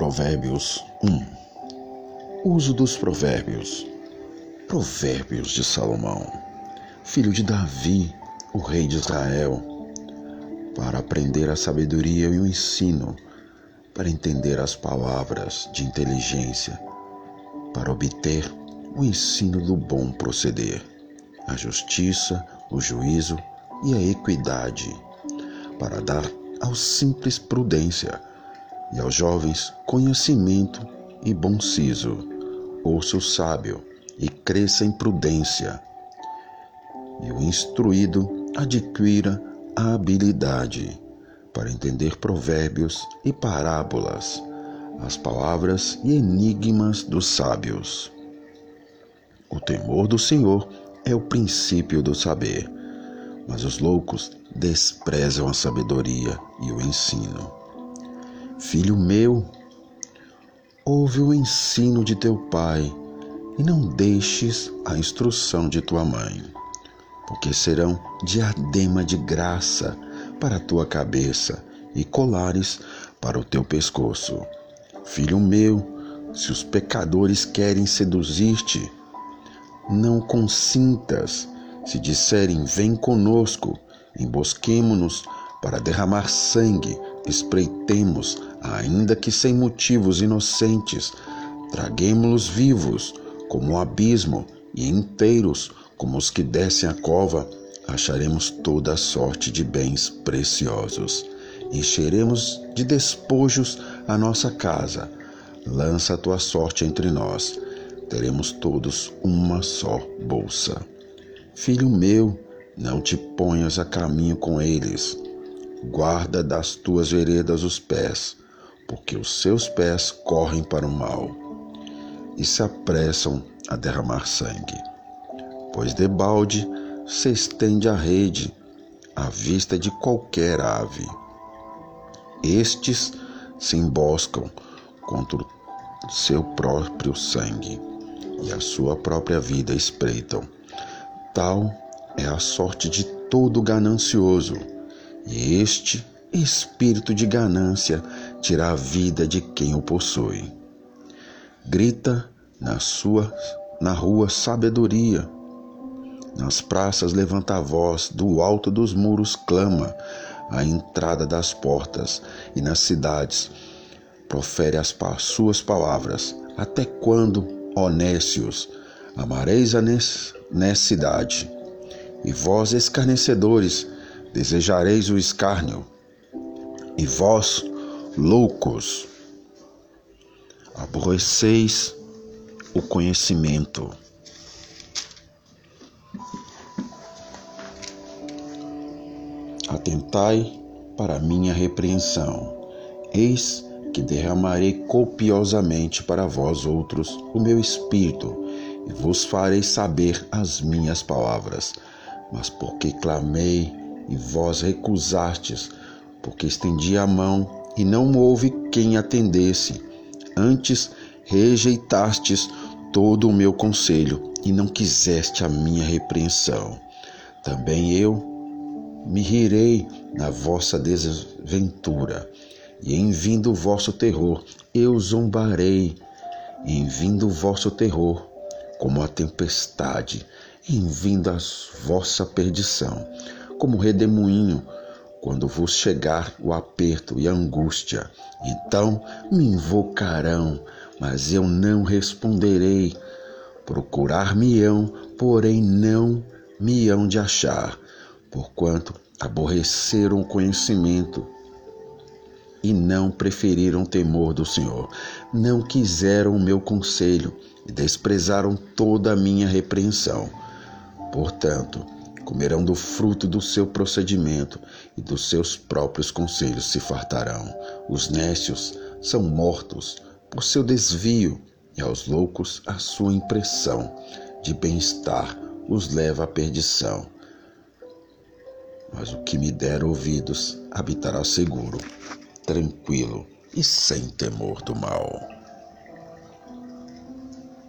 Provérbios 1 Uso dos provérbios. Provérbios de Salomão, filho de Davi, o rei de Israel, para aprender a sabedoria e o ensino, para entender as palavras de inteligência, para obter o ensino do bom proceder, a justiça, o juízo e a equidade, para dar aos simples prudência e aos jovens conhecimento e bom siso. Ouça o sábio e cresça em prudência. E o instruído adquira a habilidade para entender provérbios e parábolas, as palavras e enigmas dos sábios. O temor do Senhor é o princípio do saber, mas os loucos desprezam a sabedoria e o ensino. Filho meu, ouve o ensino de teu pai e não deixes a instrução de tua mãe, porque serão diadema de graça para a tua cabeça e colares para o teu pescoço. Filho meu, se os pecadores querem seduzir-te, não consintas. Se disserem, vem conosco, embosquemo-nos para derramar sangue, espreitemos ainda que sem motivos inocentes, traguemo-los vivos, como o abismo, e inteiros, como os que descem a cova, acharemos toda a sorte de bens preciosos. Encheremos de despojos a nossa casa. Lança a tua sorte entre nós. Teremos todos uma só bolsa. Filho meu, não te ponhas a caminho com eles. Guarda das tuas veredas os pés porque os seus pés correm para o mal e se apressam a derramar sangue. Pois debalde se estende a rede à vista de qualquer ave. Estes se emboscam contra o seu próprio sangue e a sua própria vida espreitam. Tal é a sorte de todo ganancioso, e este espírito de ganância tira a vida de quem o possui. Grita na sua na rua sabedoria. Nas praças levanta a voz, do alto dos muros clama, à entrada das portas e nas cidades profere as suas palavras. Até quando, honécios, amareis a necessidade? E vós, escarnecedores, desejareis o escárnio? E vós, loucos, aborreceis o conhecimento. Atentai para minha repreensão. Eis que derramarei copiosamente para vós outros o meu espírito, e vos farei saber as minhas palavras. Mas porque clamei e vós recusastes, porque estendi a mão e não houve quem atendesse. Antes rejeitastes todo o meu conselho e não quiseste a minha repreensão. Também eu me rirei na vossa desventura, e em vindo o vosso terror, eu zombarei, em vindo o vosso terror, como a tempestade, em vindo a vossa perdição, como redemoinho quando vos chegar o aperto e a angústia, então me invocarão, mas eu não responderei. Procurar-me-ão, porém não me hão de achar, porquanto aborreceram o conhecimento e não preferiram o temor do Senhor. Não quiseram o meu conselho e desprezaram toda a minha repreensão. Portanto, comerão do fruto do seu procedimento e dos seus próprios conselhos se fartarão. Os nécios são mortos por seu desvio e aos loucos a sua impressão de bem-estar os leva à perdição. Mas o que me der ouvidos habitará seguro, tranquilo e sem temor do mal.